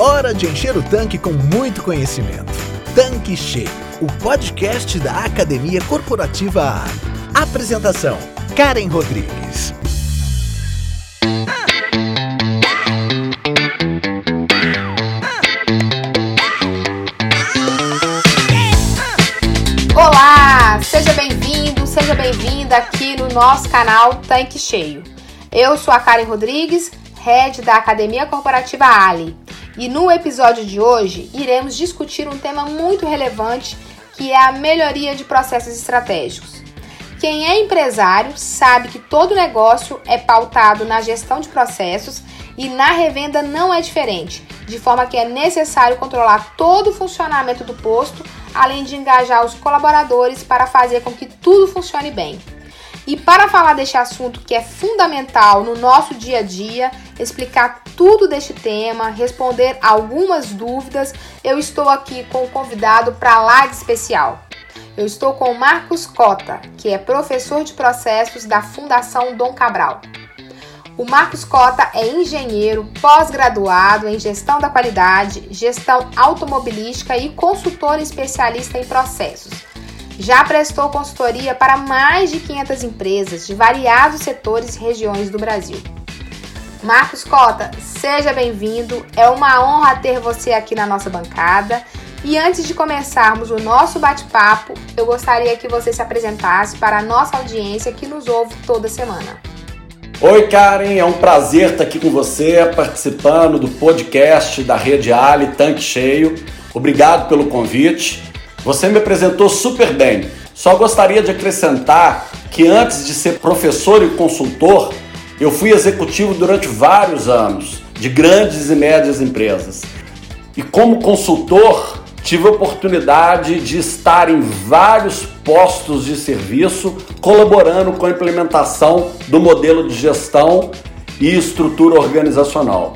Hora de encher o tanque com muito conhecimento. Tanque Cheio, o podcast da Academia Corporativa A. Apresentação: Karen Rodrigues. Olá, seja bem-vindo, seja bem-vinda aqui no nosso canal Tanque Cheio. Eu sou a Karen Rodrigues, head da Academia Corporativa Ali. E no episódio de hoje iremos discutir um tema muito relevante que é a melhoria de processos estratégicos. Quem é empresário sabe que todo negócio é pautado na gestão de processos e na revenda não é diferente, de forma que é necessário controlar todo o funcionamento do posto, além de engajar os colaboradores para fazer com que tudo funcione bem. E para falar deste assunto que é fundamental no nosso dia a dia, explicar tudo deste tema, responder algumas dúvidas, eu estou aqui com um convidado para lá de especial. Eu estou com o Marcos Cota, que é professor de processos da Fundação Dom Cabral. O Marcos Cota é engenheiro, pós-graduado em gestão da qualidade, gestão automobilística e consultor especialista em processos já prestou consultoria para mais de 500 empresas de variados setores e regiões do Brasil. Marcos Cota, seja bem-vindo. É uma honra ter você aqui na nossa bancada. E antes de começarmos o nosso bate-papo, eu gostaria que você se apresentasse para a nossa audiência que nos ouve toda semana. Oi, Karen, é um prazer estar aqui com você, participando do podcast da Rede Ali Tanque Cheio. Obrigado pelo convite. Você me apresentou super bem. Só gostaria de acrescentar que antes de ser professor e consultor, eu fui executivo durante vários anos de grandes e médias empresas. E como consultor, tive a oportunidade de estar em vários postos de serviço colaborando com a implementação do modelo de gestão e estrutura organizacional.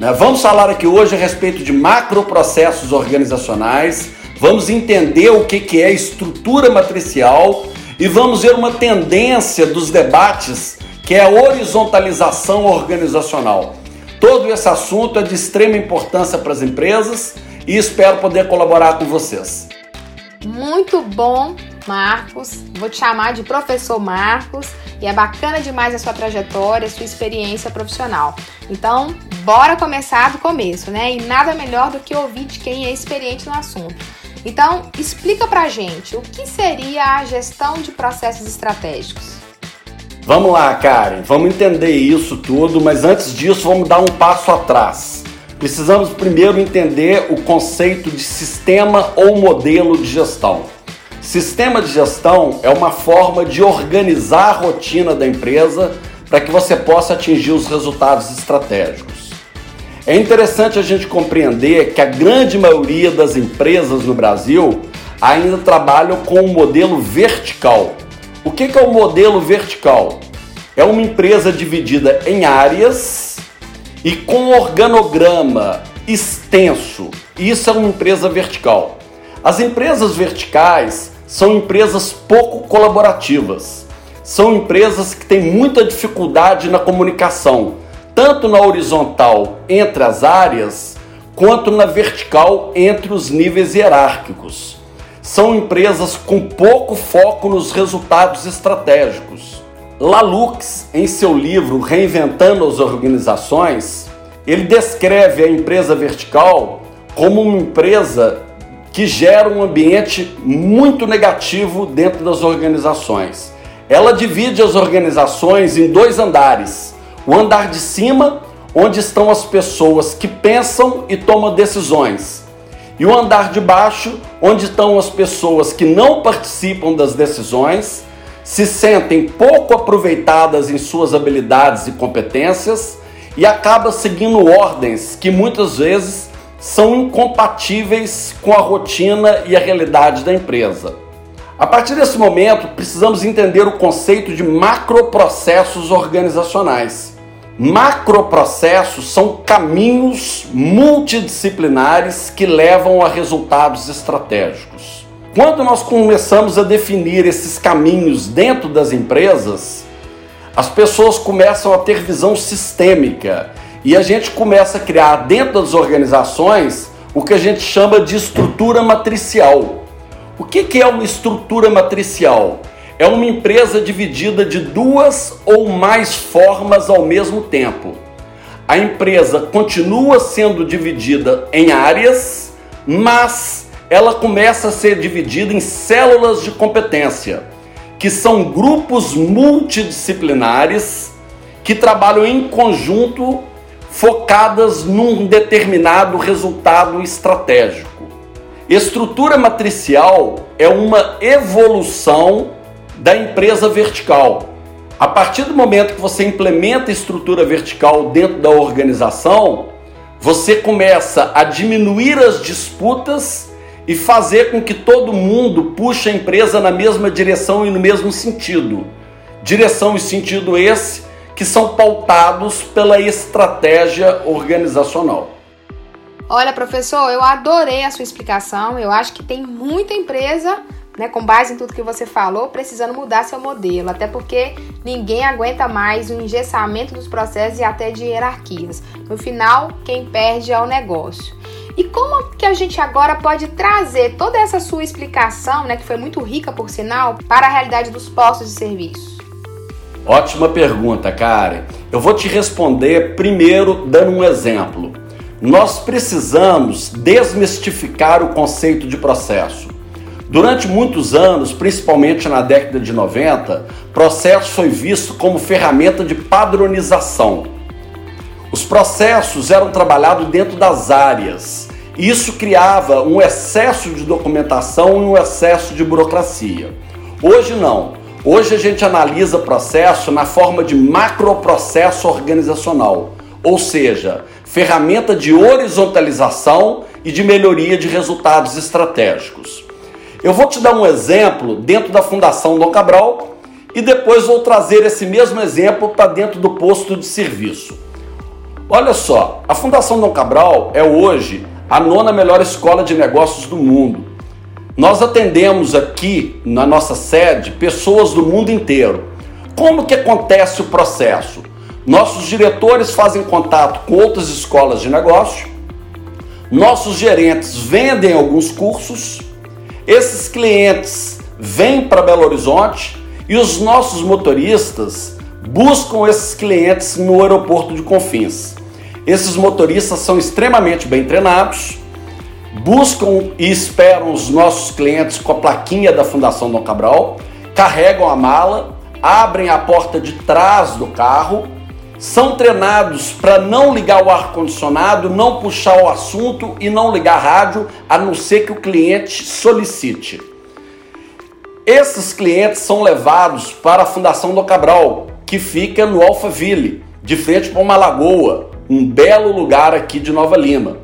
Né, vamos falar aqui hoje a respeito de macroprocessos organizacionais vamos entender o que é estrutura matricial e vamos ver uma tendência dos debates que é a horizontalização organizacional. Todo esse assunto é de extrema importância para as empresas e espero poder colaborar com vocês. Muito bom, Marcos. Vou te chamar de professor Marcos e é bacana demais a sua trajetória, a sua experiência profissional. Então, bora começar do começo, né? E nada melhor do que ouvir de quem é experiente no assunto. Então, explica pra gente o que seria a gestão de processos estratégicos. Vamos lá, Karen, vamos entender isso tudo, mas antes disso, vamos dar um passo atrás. Precisamos primeiro entender o conceito de sistema ou modelo de gestão. Sistema de gestão é uma forma de organizar a rotina da empresa para que você possa atingir os resultados estratégicos. É interessante a gente compreender que a grande maioria das empresas no Brasil ainda trabalham com um modelo vertical. O que é o modelo vertical? É uma empresa dividida em áreas e com organograma extenso. Isso é uma empresa vertical. As empresas verticais são empresas pouco colaborativas. São empresas que têm muita dificuldade na comunicação tanto na horizontal entre as áreas, quanto na vertical entre os níveis hierárquicos. São empresas com pouco foco nos resultados estratégicos. Lalux, em seu livro Reinventando as Organizações, ele descreve a empresa vertical como uma empresa que gera um ambiente muito negativo dentro das organizações. Ela divide as organizações em dois andares o andar de cima, onde estão as pessoas que pensam e tomam decisões. E o andar de baixo, onde estão as pessoas que não participam das decisões, se sentem pouco aproveitadas em suas habilidades e competências e acabam seguindo ordens que muitas vezes são incompatíveis com a rotina e a realidade da empresa. A partir desse momento, precisamos entender o conceito de macroprocessos organizacionais. Macroprocessos são caminhos multidisciplinares que levam a resultados estratégicos. Quando nós começamos a definir esses caminhos dentro das empresas, as pessoas começam a ter visão sistêmica e a gente começa a criar dentro das organizações o que a gente chama de estrutura matricial. O que é uma estrutura matricial? É uma empresa dividida de duas ou mais formas ao mesmo tempo. A empresa continua sendo dividida em áreas, mas ela começa a ser dividida em células de competência, que são grupos multidisciplinares que trabalham em conjunto focadas num determinado resultado estratégico. Estrutura matricial é uma evolução da empresa vertical. A partir do momento que você implementa estrutura vertical dentro da organização, você começa a diminuir as disputas e fazer com que todo mundo puxe a empresa na mesma direção e no mesmo sentido. Direção e sentido esse que são pautados pela estratégia organizacional. Olha, professor, eu adorei a sua explicação. Eu acho que tem muita empresa, né, com base em tudo que você falou, precisando mudar seu modelo, até porque ninguém aguenta mais o engessamento dos processos e até de hierarquias. No final, quem perde é o negócio. E como que a gente agora pode trazer toda essa sua explicação, né, que foi muito rica por sinal, para a realidade dos postos de serviço? Ótima pergunta, Karen. Eu vou te responder primeiro dando um exemplo. Nós precisamos desmistificar o conceito de processo. Durante muitos anos, principalmente na década de 90, processo foi visto como ferramenta de padronização. Os processos eram trabalhados dentro das áreas. Isso criava um excesso de documentação e um excesso de burocracia. Hoje não. Hoje a gente analisa processo na forma de macroprocesso organizacional, ou seja, ferramenta de horizontalização e de melhoria de resultados estratégicos. Eu vou te dar um exemplo dentro da Fundação Dom Cabral e depois vou trazer esse mesmo exemplo para dentro do posto de serviço. Olha só, a Fundação Dom Cabral é hoje a nona melhor escola de negócios do mundo nós atendemos aqui na nossa sede pessoas do mundo inteiro. Como que acontece o processo? Nossos diretores fazem contato com outras escolas de negócio, nossos gerentes vendem alguns cursos, esses clientes vêm para Belo Horizonte e os nossos motoristas buscam esses clientes no aeroporto de Confins. Esses motoristas são extremamente bem treinados, buscam e esperam os nossos clientes com a plaquinha da Fundação Dom Cabral, carregam a mala, abrem a porta de trás do carro, são treinados para não ligar o ar-condicionado, não puxar o assunto e não ligar a rádio, a não ser que o cliente solicite. Esses clientes são levados para a Fundação do Cabral, que fica no Alphaville, de frente para uma lagoa, um belo lugar aqui de Nova Lima.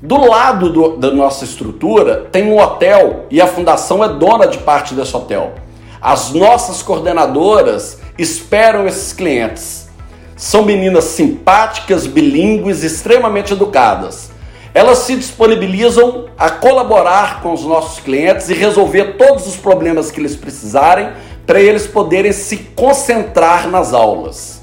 Do lado do, da nossa estrutura tem um hotel e a fundação é dona de parte desse hotel. As nossas coordenadoras esperam esses clientes. São meninas simpáticas, bilíngues, extremamente educadas. Elas se disponibilizam a colaborar com os nossos clientes e resolver todos os problemas que eles precisarem para eles poderem se concentrar nas aulas.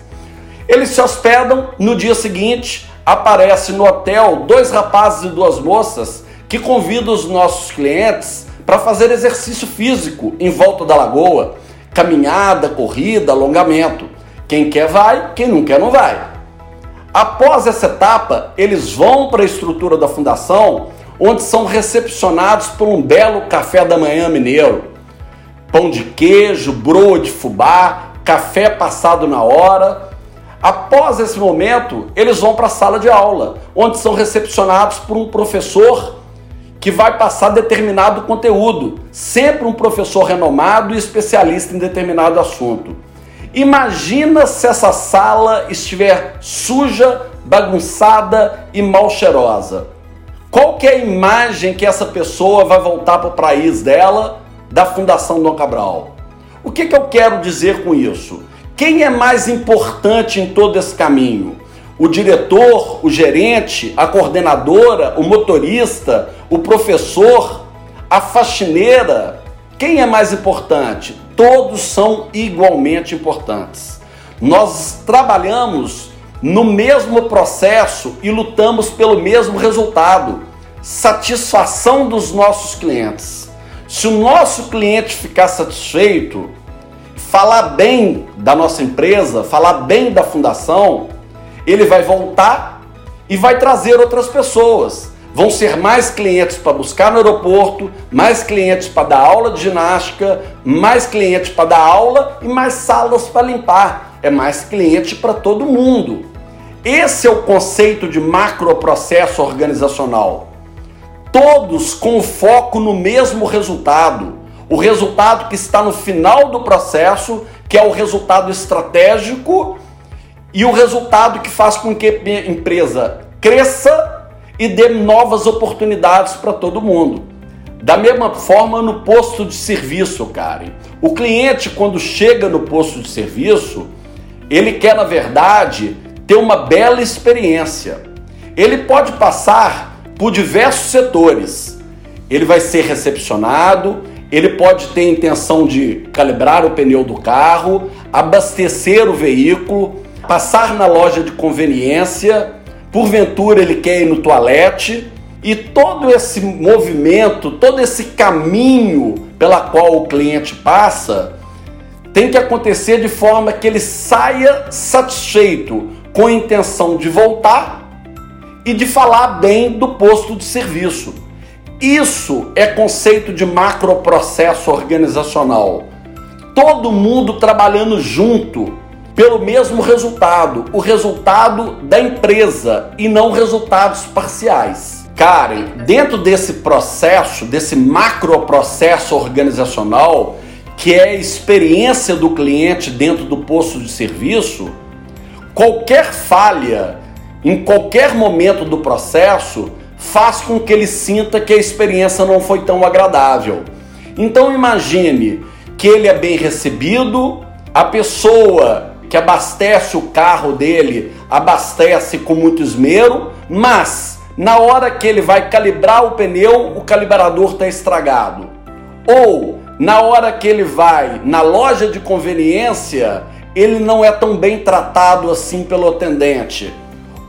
Eles se hospedam no dia seguinte, aparece no hotel dois rapazes e duas moças que convidam os nossos clientes para fazer exercício físico em volta da lagoa, caminhada, corrida, alongamento. Quem quer vai, quem não quer não vai. Após essa etapa, eles vão para a estrutura da fundação, onde são recepcionados por um belo café da manhã mineiro. Pão de queijo, broa de fubá, café passado na hora Após esse momento, eles vão para a sala de aula, onde são recepcionados por um professor que vai passar determinado conteúdo, sempre um professor renomado e especialista em determinado assunto. Imagina se essa sala estiver suja, bagunçada e mal cheirosa. Qual que é a imagem que essa pessoa vai voltar para o país dela da Fundação Dom Cabral? O que, que eu quero dizer com isso? Quem é mais importante em todo esse caminho? O diretor, o gerente, a coordenadora, o motorista, o professor, a faxineira? Quem é mais importante? Todos são igualmente importantes. Nós trabalhamos no mesmo processo e lutamos pelo mesmo resultado: satisfação dos nossos clientes. Se o nosso cliente ficar satisfeito, falar bem da nossa empresa, falar bem da fundação, ele vai voltar e vai trazer outras pessoas. Vão ser mais clientes para buscar no aeroporto, mais clientes para dar aula de ginástica, mais clientes para dar aula e mais salas para limpar. É mais cliente para todo mundo. Esse é o conceito de macroprocesso organizacional. Todos com foco no mesmo resultado. O resultado que está no final do processo, que é o resultado estratégico e o resultado que faz com que a empresa cresça e dê novas oportunidades para todo mundo. Da mesma forma no posto de serviço, Karen. O cliente, quando chega no posto de serviço, ele quer, na verdade, ter uma bela experiência. Ele pode passar por diversos setores. Ele vai ser recepcionado, ele pode ter intenção de calibrar o pneu do carro, abastecer o veículo, passar na loja de conveniência, porventura ele quer ir no toalete, e todo esse movimento, todo esse caminho pela qual o cliente passa, tem que acontecer de forma que ele saia satisfeito, com a intenção de voltar e de falar bem do posto de serviço. Isso é conceito de macroprocesso organizacional. Todo mundo trabalhando junto pelo mesmo resultado, o resultado da empresa e não resultados parciais. Karen, dentro desse processo, desse macroprocesso organizacional, que é a experiência do cliente dentro do posto de serviço, qualquer falha em qualquer momento do processo faz com que ele sinta que a experiência não foi tão agradável. Então imagine que ele é bem recebido, a pessoa que abastece o carro dele abastece com muito esmero, mas na hora que ele vai calibrar o pneu, o calibrador está estragado. Ou na hora que ele vai na loja de conveniência, ele não é tão bem tratado assim pelo atendente.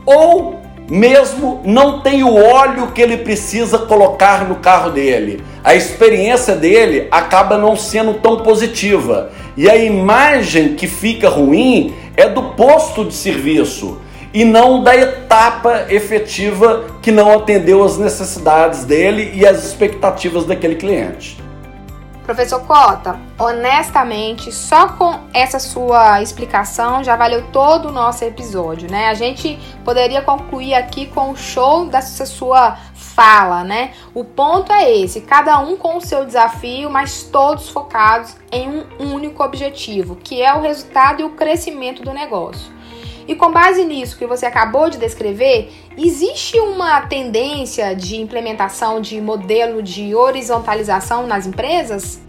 Ou mesmo não tem o óleo que ele precisa colocar no carro dele. A experiência dele acaba não sendo tão positiva. E a imagem que fica ruim é do posto de serviço e não da etapa efetiva que não atendeu as necessidades dele e as expectativas daquele cliente. Professor Cota, honestamente, só com essa sua explicação já valeu todo o nosso episódio, né? A gente poderia concluir aqui com o show dessa sua fala, né? O ponto é esse: cada um com o seu desafio, mas todos focados em um único objetivo, que é o resultado e o crescimento do negócio. E com base nisso que você acabou de descrever, existe uma tendência de implementação de modelo de horizontalização nas empresas?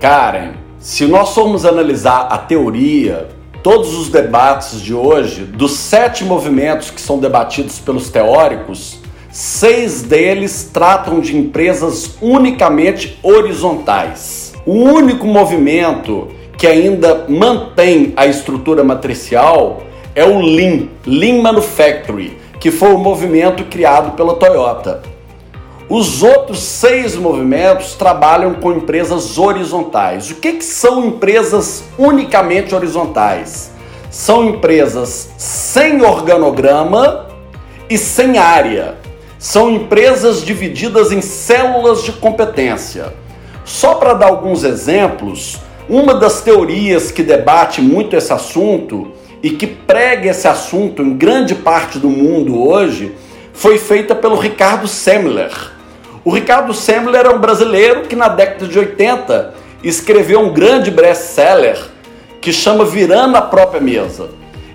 Karen, se nós formos analisar a teoria, todos os debates de hoje, dos sete movimentos que são debatidos pelos teóricos, seis deles tratam de empresas unicamente horizontais. O único movimento que ainda mantém a estrutura matricial é o Lean, Lean Manufacturing, que foi o movimento criado pela Toyota. Os outros seis movimentos trabalham com empresas horizontais. O que, que são empresas unicamente horizontais? São empresas sem organograma e sem área. São empresas divididas em células de competência. Só para dar alguns exemplos, uma das teorias que debate muito esse assunto e que prega esse assunto em grande parte do mundo hoje foi feita pelo Ricardo Semler. O Ricardo Semler é um brasileiro que na década de 80 escreveu um grande best-seller que chama Virando a Própria Mesa.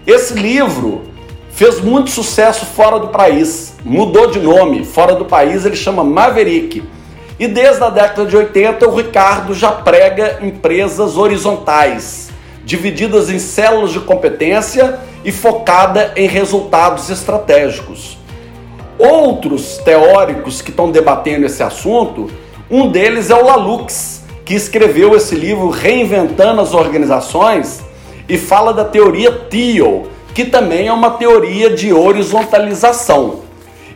Esse livro fez muito sucesso fora do país, mudou de nome, fora do país ele chama Maverick. E desde a década de 80 o Ricardo já prega empresas horizontais divididas em células de competência e focada em resultados estratégicos. Outros teóricos que estão debatendo esse assunto, um deles é o Lalux, que escreveu esse livro Reinventando as Organizações e fala da teoria TEAL, que também é uma teoria de horizontalização.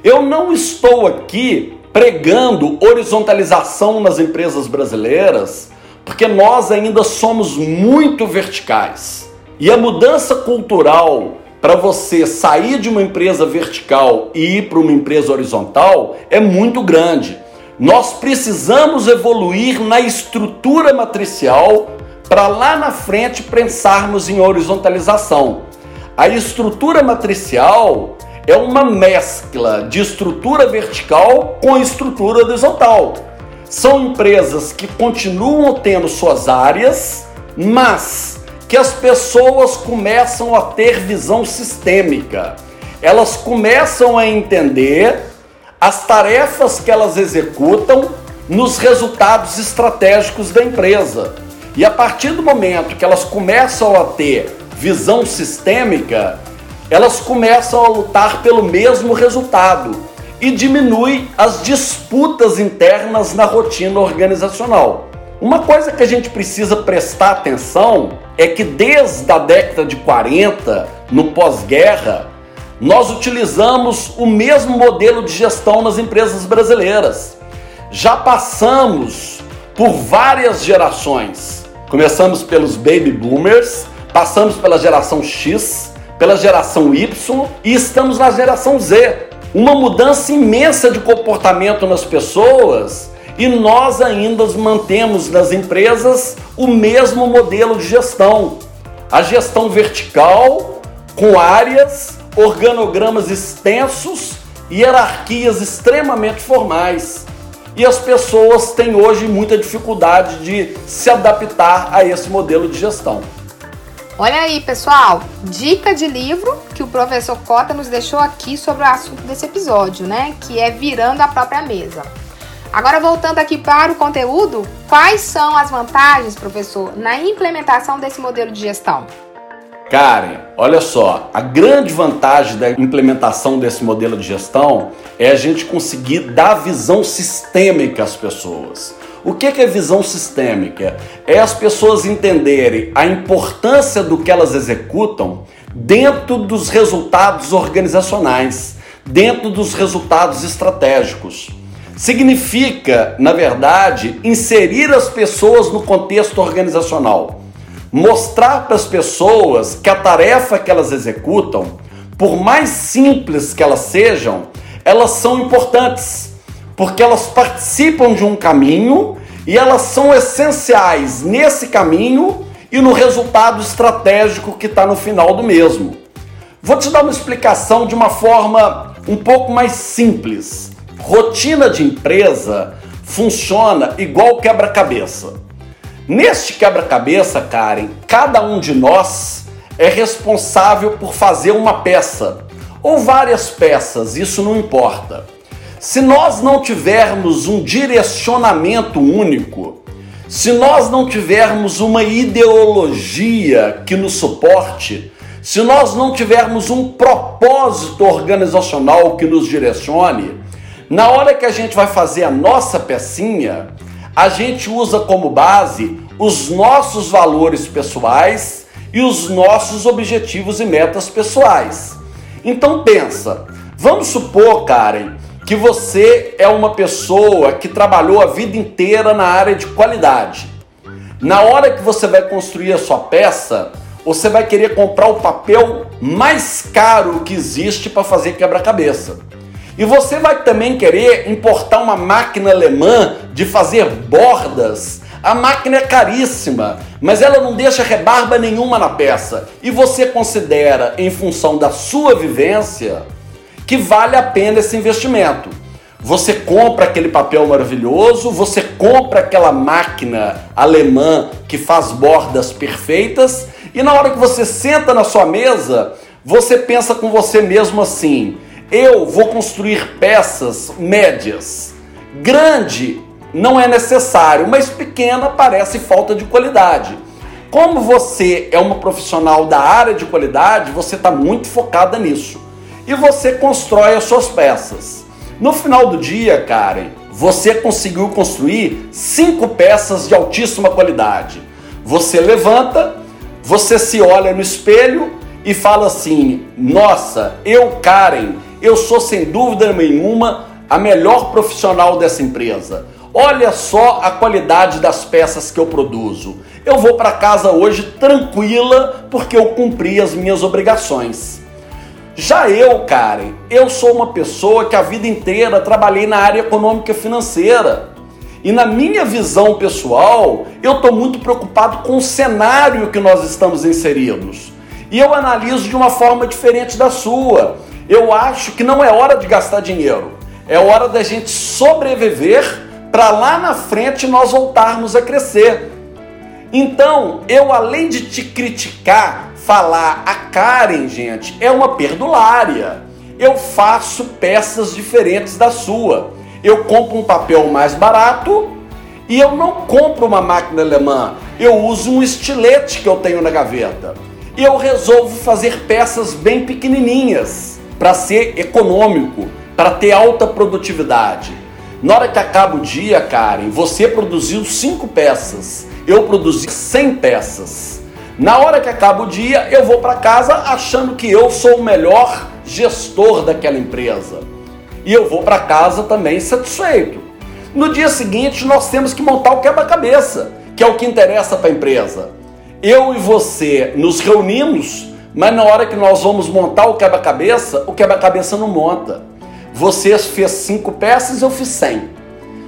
Eu não estou aqui pregando horizontalização nas empresas brasileiras, porque nós ainda somos muito verticais. E a mudança cultural para você sair de uma empresa vertical e ir para uma empresa horizontal é muito grande. Nós precisamos evoluir na estrutura matricial para lá na frente pensarmos em horizontalização. A estrutura matricial é uma mescla de estrutura vertical com estrutura horizontal. São empresas que continuam tendo suas áreas, mas que as pessoas começam a ter visão sistêmica. Elas começam a entender as tarefas que elas executam nos resultados estratégicos da empresa. E a partir do momento que elas começam a ter visão sistêmica, elas começam a lutar pelo mesmo resultado e diminui as disputas internas na rotina organizacional. Uma coisa que a gente precisa prestar atenção é que desde a década de 40, no pós-guerra, nós utilizamos o mesmo modelo de gestão nas empresas brasileiras. Já passamos por várias gerações. Começamos pelos baby boomers, passamos pela geração X, pela geração Y e estamos na geração Z. Uma mudança imensa de comportamento nas pessoas e nós ainda mantemos nas empresas o mesmo modelo de gestão. A gestão vertical, com áreas, organogramas extensos e hierarquias extremamente formais. E as pessoas têm hoje muita dificuldade de se adaptar a esse modelo de gestão. Olha aí, pessoal, dica de livro que o professor Cota nos deixou aqui sobre o assunto desse episódio, né? Que é Virando a Própria Mesa. Agora, voltando aqui para o conteúdo, quais são as vantagens, professor, na implementação desse modelo de gestão? Karen, olha só, a grande vantagem da implementação desse modelo de gestão é a gente conseguir dar visão sistêmica às pessoas. O que é visão sistêmica? É as pessoas entenderem a importância do que elas executam dentro dos resultados organizacionais, dentro dos resultados estratégicos. Significa, na verdade, inserir as pessoas no contexto organizacional. Mostrar para as pessoas que a tarefa que elas executam, por mais simples que elas sejam, elas são importantes, porque elas participam de um caminho e elas são essenciais nesse caminho e no resultado estratégico que está no final do mesmo. Vou te dar uma explicação de uma forma um pouco mais simples. Rotina de empresa funciona igual quebra-cabeça. Neste quebra-cabeça, Karen, cada um de nós é responsável por fazer uma peça ou várias peças, isso não importa. Se nós não tivermos um direcionamento único, se nós não tivermos uma ideologia que nos suporte, se nós não tivermos um propósito organizacional que nos direcione, na hora que a gente vai fazer a nossa pecinha, a gente usa como base os nossos valores pessoais e os nossos objetivos e metas pessoais. Então pensa, vamos supor, Karen, que você é uma pessoa que trabalhou a vida inteira na área de qualidade. Na hora que você vai construir a sua peça, você vai querer comprar o papel mais caro que existe para fazer quebra-cabeça. E você vai também querer importar uma máquina alemã de fazer bordas. A máquina é caríssima, mas ela não deixa rebarba nenhuma na peça. E você considera, em função da sua vivência, que vale a pena esse investimento. Você compra aquele papel maravilhoso, você compra aquela máquina alemã que faz bordas perfeitas, e na hora que você senta na sua mesa, você pensa com você mesmo assim: eu vou construir peças médias. Grande não é necessário, mas pequena parece falta de qualidade. Como você é uma profissional da área de qualidade, você está muito focada nisso. E você constrói as suas peças. No final do dia, Karen, você conseguiu construir cinco peças de altíssima qualidade. Você levanta, você se olha no espelho e fala assim: Nossa, eu, Karen, eu sou sem dúvida nenhuma a melhor profissional dessa empresa. Olha só a qualidade das peças que eu produzo. Eu vou para casa hoje tranquila porque eu cumpri as minhas obrigações. Já eu, Karen, eu sou uma pessoa que a vida inteira trabalhei na área econômica e financeira. E na minha visão pessoal, eu estou muito preocupado com o cenário que nós estamos inseridos. E eu analiso de uma forma diferente da sua. Eu acho que não é hora de gastar dinheiro, é hora da gente sobreviver para lá na frente nós voltarmos a crescer. Então, eu além de te criticar, falar a Karen, gente, é uma perdulária. Eu faço peças diferentes da sua. Eu compro um papel mais barato e eu não compro uma máquina alemã. Eu uso um estilete que eu tenho na gaveta. Eu resolvo fazer peças bem pequenininhas para ser econômico, para ter alta produtividade. Na hora que acaba o dia, Karen, você produziu cinco peças, eu produzi 100 peças. Na hora que acaba o dia, eu vou para casa achando que eu sou o melhor gestor daquela empresa. E eu vou para casa também satisfeito. No dia seguinte, nós temos que montar o quebra-cabeça, que é o que interessa para a empresa. Eu e você nos reunimos, mas na hora que nós vamos montar o quebra-cabeça, o quebra-cabeça não monta. Você fez cinco peças, eu fiz cem.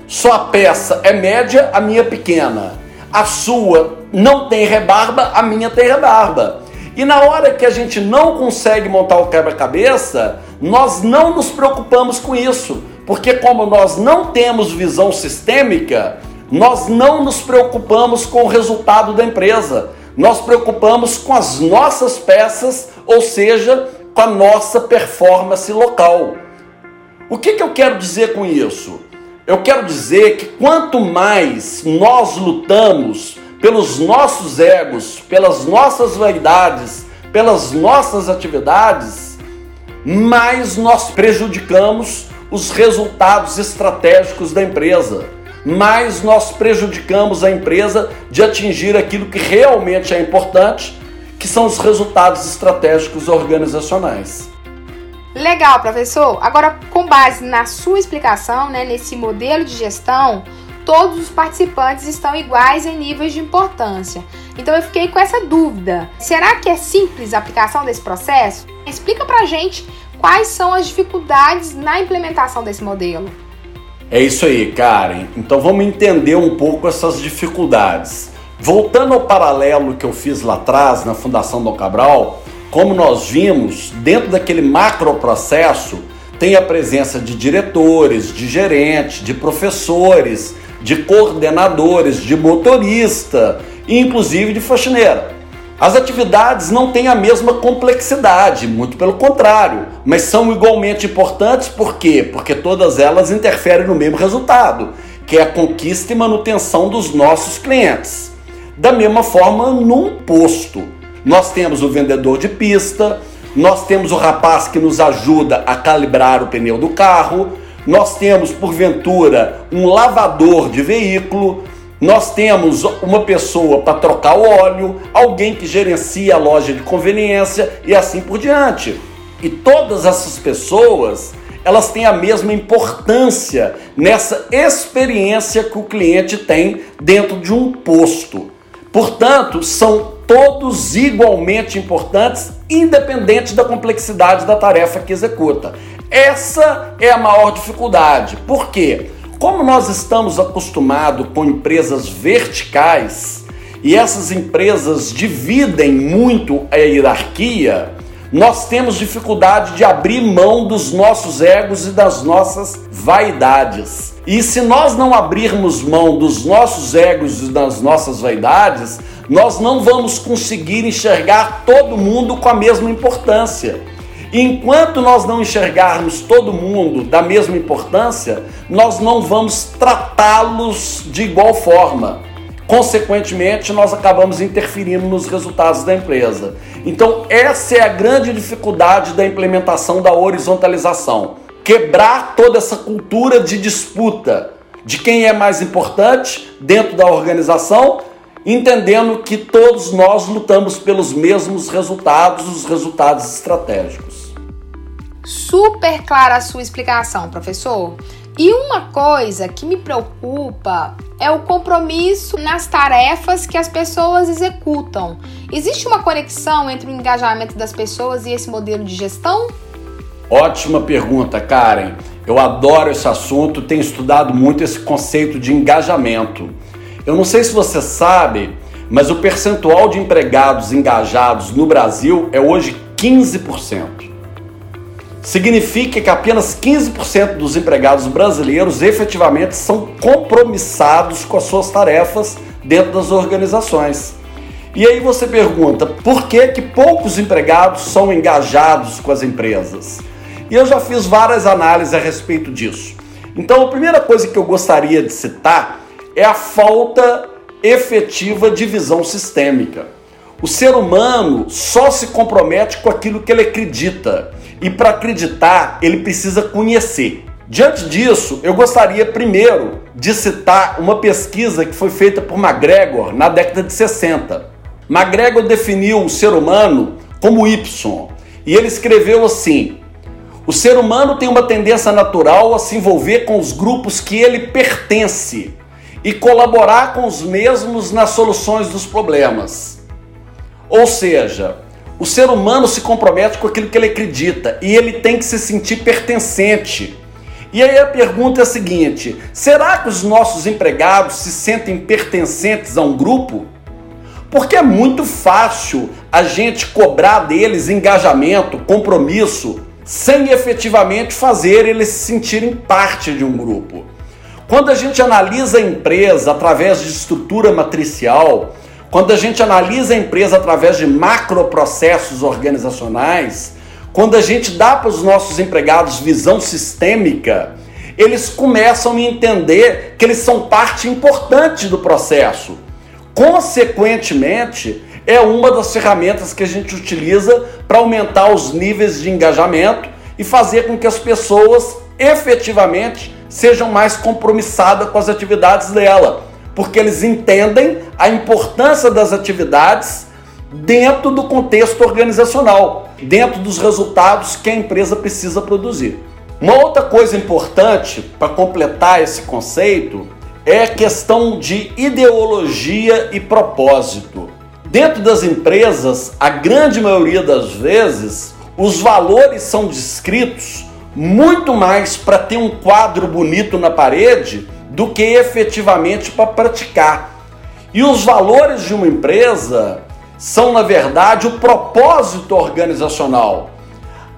Sua peça é média, a minha pequena. A sua não tem rebarba, a minha tem rebarba. E na hora que a gente não consegue montar o quebra-cabeça, nós não nos preocupamos com isso, porque como nós não temos visão sistêmica, nós não nos preocupamos com o resultado da empresa. Nós preocupamos com as nossas peças, ou seja, com a nossa performance local. O que, que eu quero dizer com isso? Eu quero dizer que quanto mais nós lutamos pelos nossos egos, pelas nossas vaidades, pelas nossas atividades, mais nós prejudicamos os resultados estratégicos da empresa, mais nós prejudicamos a empresa de atingir aquilo que realmente é importante, que são os resultados estratégicos organizacionais. Legal, professor. Agora, com base na sua explicação, né, nesse modelo de gestão, todos os participantes estão iguais em níveis de importância. Então eu fiquei com essa dúvida. Será que é simples a aplicação desse processo? Explica pra gente quais são as dificuldades na implementação desse modelo. É isso aí, Karen. Então vamos entender um pouco essas dificuldades. Voltando ao paralelo que eu fiz lá atrás na Fundação Dom Cabral, como nós vimos, dentro daquele macro processo, tem a presença de diretores, de gerentes, de professores, de coordenadores, de motorista inclusive de faxineira. As atividades não têm a mesma complexidade, muito pelo contrário, mas são igualmente importantes por quê? Porque todas elas interferem no mesmo resultado, que é a conquista e manutenção dos nossos clientes. Da mesma forma, num posto. Nós temos o vendedor de pista, nós temos o rapaz que nos ajuda a calibrar o pneu do carro, nós temos, porventura, um lavador de veículo, nós temos uma pessoa para trocar o óleo, alguém que gerencia a loja de conveniência e assim por diante. E todas essas pessoas, elas têm a mesma importância nessa experiência que o cliente tem dentro de um posto. Portanto, são todos igualmente importantes, independente da complexidade da tarefa que executa. Essa é a maior dificuldade. Por quê? Como nós estamos acostumados com empresas verticais e essas empresas dividem muito a hierarquia, nós temos dificuldade de abrir mão dos nossos egos e das nossas vaidades. E se nós não abrirmos mão dos nossos egos e das nossas vaidades, nós não vamos conseguir enxergar todo mundo com a mesma importância. Enquanto nós não enxergarmos todo mundo da mesma importância, nós não vamos tratá-los de igual forma. Consequentemente, nós acabamos interferindo nos resultados da empresa. Então, essa é a grande dificuldade da implementação da horizontalização. Quebrar toda essa cultura de disputa de quem é mais importante dentro da organização entendendo que todos nós lutamos pelos mesmos resultados, os resultados estratégicos. Super clara a sua explicação, professor. E uma coisa que me preocupa é o compromisso nas tarefas que as pessoas executam. Existe uma conexão entre o engajamento das pessoas e esse modelo de gestão? Ótima pergunta, Karen. Eu adoro esse assunto, tenho estudado muito esse conceito de engajamento. Eu não sei se você sabe, mas o percentual de empregados engajados no Brasil é hoje 15%. Significa que apenas 15% dos empregados brasileiros efetivamente são compromissados com as suas tarefas dentro das organizações. E aí você pergunta, por que, que poucos empregados são engajados com as empresas? E eu já fiz várias análises a respeito disso. Então, a primeira coisa que eu gostaria de citar é a falta efetiva de visão sistêmica. O ser humano só se compromete com aquilo que ele acredita. E para acreditar, ele precisa conhecer. Diante disso, eu gostaria primeiro de citar uma pesquisa que foi feita por McGregor na década de 60. McGregor definiu o ser humano como Y e ele escreveu assim: o ser humano tem uma tendência natural a se envolver com os grupos que ele pertence e colaborar com os mesmos nas soluções dos problemas. Ou seja, o ser humano se compromete com aquilo que ele acredita e ele tem que se sentir pertencente. E aí a pergunta é a seguinte: será que os nossos empregados se sentem pertencentes a um grupo? Porque é muito fácil a gente cobrar deles engajamento, compromisso, sem efetivamente fazer eles se sentirem parte de um grupo. Quando a gente analisa a empresa através de estrutura matricial, quando a gente analisa a empresa através de macroprocessos organizacionais, quando a gente dá para os nossos empregados visão sistêmica, eles começam a entender que eles são parte importante do processo. Consequentemente, é uma das ferramentas que a gente utiliza para aumentar os níveis de engajamento e fazer com que as pessoas efetivamente sejam mais compromissadas com as atividades dela, porque eles entendem a importância das atividades dentro do contexto organizacional, dentro dos resultados que a empresa precisa produzir. Uma outra coisa importante para completar esse conceito é a questão de ideologia e propósito. Dentro das empresas, a grande maioria das vezes, os valores são descritos muito mais para ter um quadro bonito na parede do que efetivamente para praticar. E os valores de uma empresa são, na verdade, o propósito organizacional.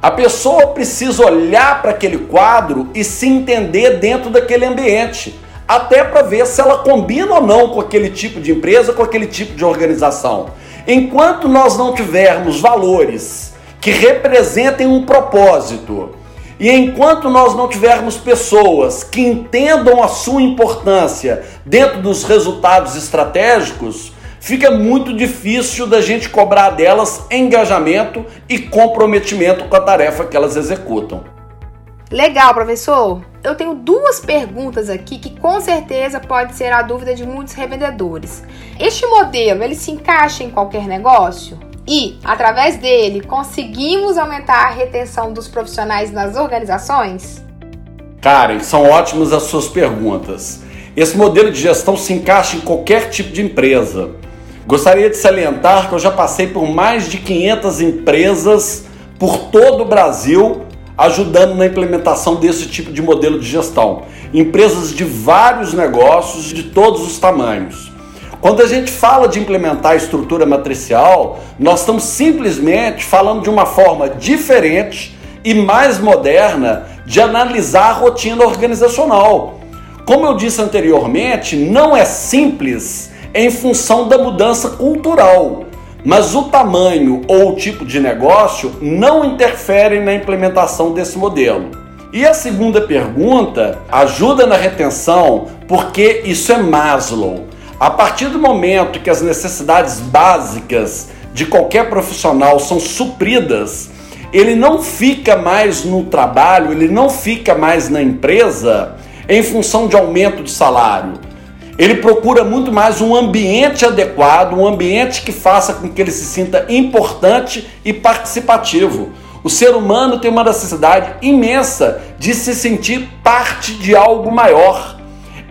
A pessoa precisa olhar para aquele quadro e se entender dentro daquele ambiente até para ver se ela combina ou não com aquele tipo de empresa, com aquele tipo de organização. Enquanto nós não tivermos valores que representem um propósito, e enquanto nós não tivermos pessoas que entendam a sua importância dentro dos resultados estratégicos, fica muito difícil da gente cobrar delas engajamento e comprometimento com a tarefa que elas executam. Legal, professor. Eu tenho duas perguntas aqui que com certeza pode ser a dúvida de muitos revendedores. Este modelo, ele se encaixa em qualquer negócio? E, através dele, conseguimos aumentar a retenção dos profissionais nas organizações? Karen, são ótimas as suas perguntas. Esse modelo de gestão se encaixa em qualquer tipo de empresa. Gostaria de salientar que eu já passei por mais de 500 empresas por todo o Brasil ajudando na implementação desse tipo de modelo de gestão. Empresas de vários negócios, de todos os tamanhos. Quando a gente fala de implementar a estrutura matricial, nós estamos simplesmente falando de uma forma diferente e mais moderna de analisar a rotina organizacional. Como eu disse anteriormente, não é simples em função da mudança cultural mas o tamanho ou o tipo de negócio não interferem na implementação desse modelo. E a segunda pergunta ajuda na retenção porque isso é Maslow. A partir do momento que as necessidades básicas de qualquer profissional são supridas, ele não fica mais no trabalho, ele não fica mais na empresa em função de aumento de salário Ele procura muito mais um ambiente adequado, um ambiente que faça com que ele se sinta importante e participativo. O ser humano tem uma necessidade imensa de se sentir parte de algo maior.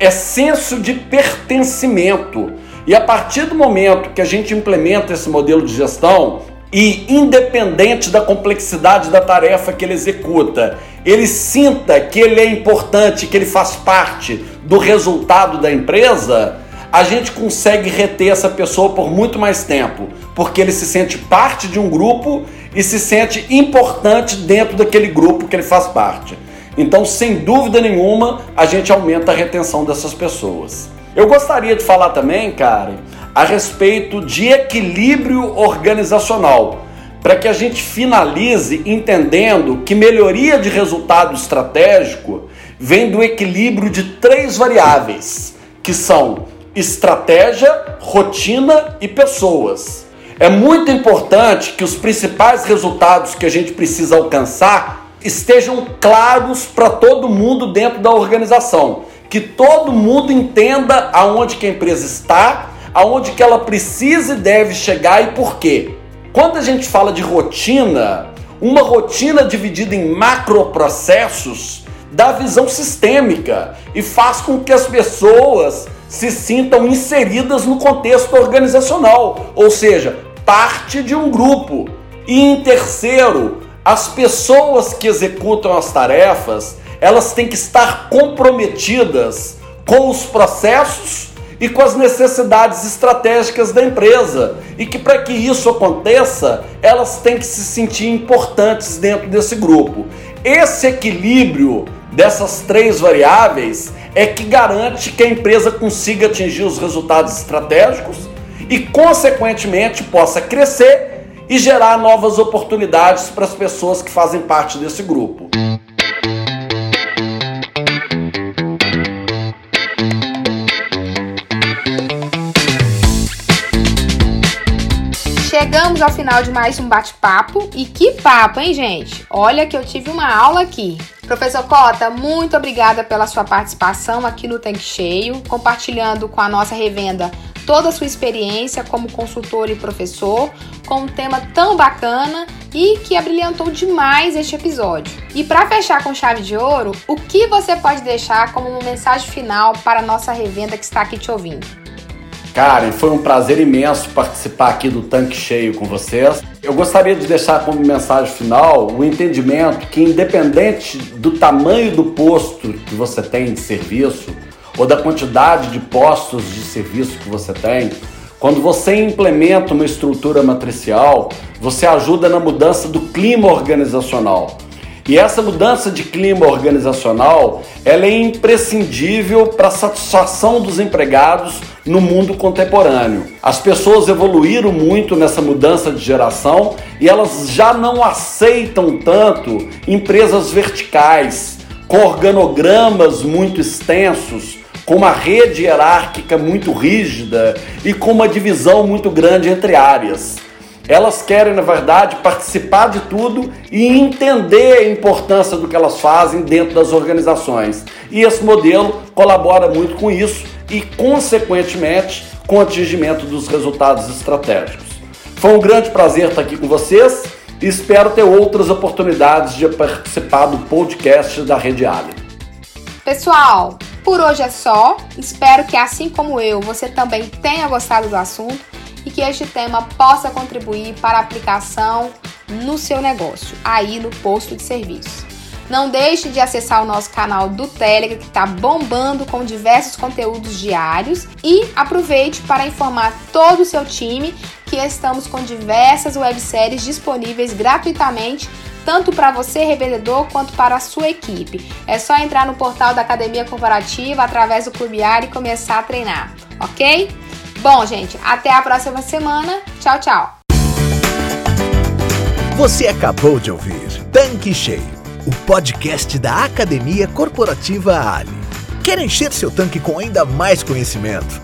É senso de pertencimento. E a partir do momento que a gente implementa esse modelo de gestão, e independente da complexidade da tarefa que ele executa, ele sinta que ele é importante, que ele faz parte do resultado da empresa, a gente consegue reter essa pessoa por muito mais tempo, porque ele se sente parte de um grupo e se sente importante dentro daquele grupo que ele faz parte. Então, sem dúvida nenhuma, a gente aumenta a retenção dessas pessoas. Eu gostaria de falar também, Karen, a respeito de equilíbrio organizacional, para que a gente finalize entendendo que melhoria de resultado estratégico vem do equilíbrio de três variáveis, que são estratégia, rotina e pessoas. É muito importante que os principais resultados que a gente precisa alcançar estejam claros para todo mundo dentro da organização, que todo mundo entenda aonde que a empresa está aonde que ela precisa e deve chegar e por quê. Quando a gente fala de rotina, uma rotina dividida em macroprocessos dá visão sistêmica e faz com que as pessoas se sintam inseridas no contexto organizacional, ou seja, parte de um grupo. E em terceiro, as pessoas que executam as tarefas, elas têm que estar comprometidas com os processos e com as necessidades estratégicas da empresa. E que para que isso aconteça, elas têm que se sentir importantes dentro desse grupo. Esse equilíbrio dessas três variáveis é que garante que a empresa consiga atingir os resultados estratégicos e, consequentemente, possa crescer e gerar novas oportunidades para as pessoas que fazem parte desse grupo. Chegamos ao final de mais um bate-papo e que papo, hein, gente? Olha que eu tive uma aula aqui. Professor Cota, muito obrigada pela sua participação aqui no Tanque Cheio, compartilhando com a nossa revenda toda a sua experiência como consultor e professor, com um tema tão bacana e que abrilhantou demais este episódio. E para fechar com chave de ouro, o que você pode deixar como uma mensagem final para a nossa revenda que está aqui te ouvindo? Karen, foi um prazer imenso participar aqui do Tanque Cheio com vocês. Eu gostaria de deixar como mensagem final o entendimento que, independente do tamanho do posto que você tem de serviço ou da quantidade de postos de serviço que você tem, quando você implementa uma estrutura matricial, você ajuda na mudança do clima organizacional. E essa mudança de clima organizacional, ela é imprescindível para a satisfação dos empregados no mundo contemporâneo. As pessoas evoluíram muito nessa mudança de geração e elas já não aceitam tanto empresas verticais, com organogramas muito extensos, com uma rede hierárquica muito rígida e com uma divisão muito grande entre áreas. Elas querem, na verdade, participar de tudo e entender a importância do que elas fazem dentro das organizações. E esse modelo colabora muito com isso e, consequentemente, com o atingimento dos resultados estratégicos. Foi um grande prazer estar aqui com vocês e espero ter outras oportunidades de participar do podcast da Rede Ali. Pessoal, por hoje é só. Espero que, assim como eu, você também tenha gostado do assunto e que este tema possa contribuir para a aplicação no seu negócio, aí no posto de serviço. Não deixe de acessar o nosso canal do Telegram que está bombando com diversos conteúdos diários e aproveite para informar todo o seu time que estamos com diversas webséries disponíveis gratuitamente tanto para você, revendedor, quanto para a sua equipe. É só entrar no portal da Academia Corporativa através do Clube Ar e começar a treinar, ok? Bom, gente, até a próxima semana. Tchau, tchau. Você acabou de ouvir Tanque Cheio, o podcast da Academia Corporativa Ali. Quer encher seu tanque com ainda mais conhecimento?